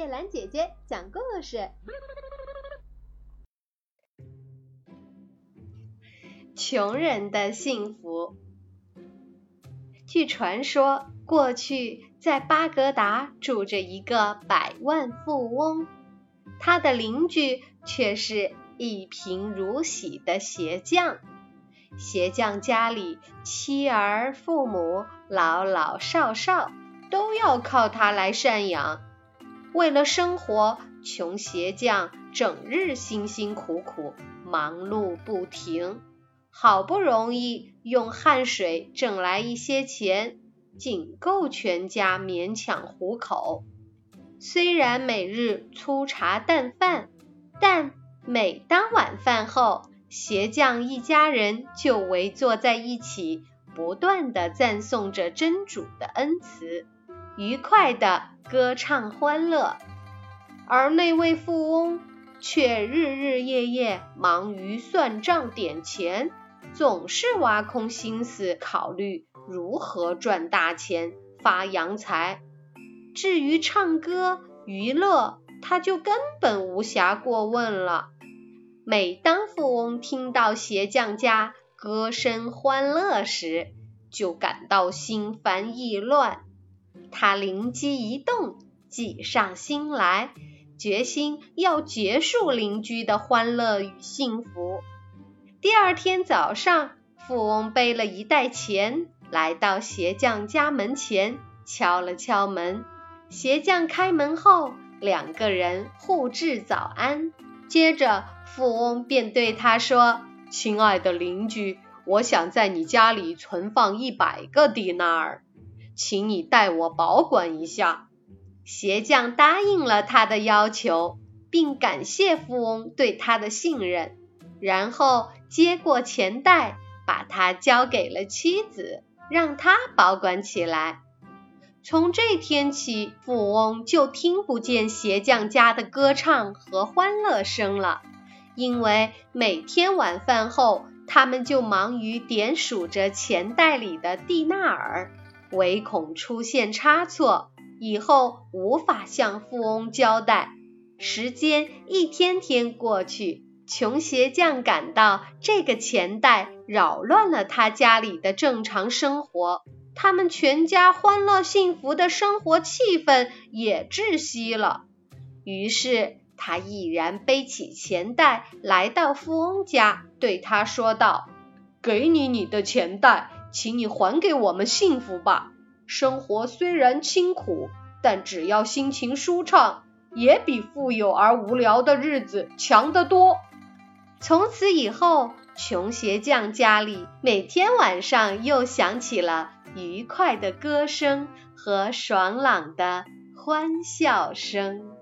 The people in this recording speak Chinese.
叶兰姐姐讲故事。穷人的幸福。据传说，过去在巴格达住着一个百万富翁，他的邻居却是一贫如洗的鞋匠。鞋匠家里妻儿父母、老老少少都要靠他来赡养。为了生活，穷鞋匠整日辛辛苦苦，忙碌不停。好不容易用汗水挣来一些钱，仅够全家勉强糊口。虽然每日粗茶淡饭，但每当晚饭后，鞋匠一家人就围坐在一起，不断的赞颂着真主的恩慈，愉快的歌唱欢乐。而那位富翁却日日夜夜忙于算账点钱，总是挖空心思考虑如何赚大钱发洋财。至于唱歌娱乐，他就根本无暇过问了。每当富翁听到鞋匠家歌声欢乐时，就感到心烦意乱。他灵机一动，计上心来，决心要结束邻居的欢乐与幸福。第二天早上，富翁背了一袋钱，来到鞋匠家门前，敲了敲门。鞋匠开门后，两个人互致早安，接着。富翁便对他说：“亲爱的邻居，我想在你家里存放一百个迪纳尔，请你代我保管一下。”鞋匠答应了他的要求，并感谢富翁对他的信任，然后接过钱袋，把它交给了妻子，让她保管起来。从这天起，富翁就听不见鞋匠家的歌唱和欢乐声了。因为每天晚饭后，他们就忙于点数着钱袋里的蒂纳尔，唯恐出现差错，以后无法向富翁交代。时间一天天过去，穷鞋匠感到这个钱袋扰乱了他家里的正常生活，他们全家欢乐幸福的生活气氛也窒息了。于是。他毅然背起钱袋，来到富翁家，对他说道：“给你你的钱袋，请你还给我们幸福吧。生活虽然清苦，但只要心情舒畅，也比富有而无聊的日子强得多。”从此以后，穷鞋匠家里每天晚上又响起了愉快的歌声和爽朗的欢笑声。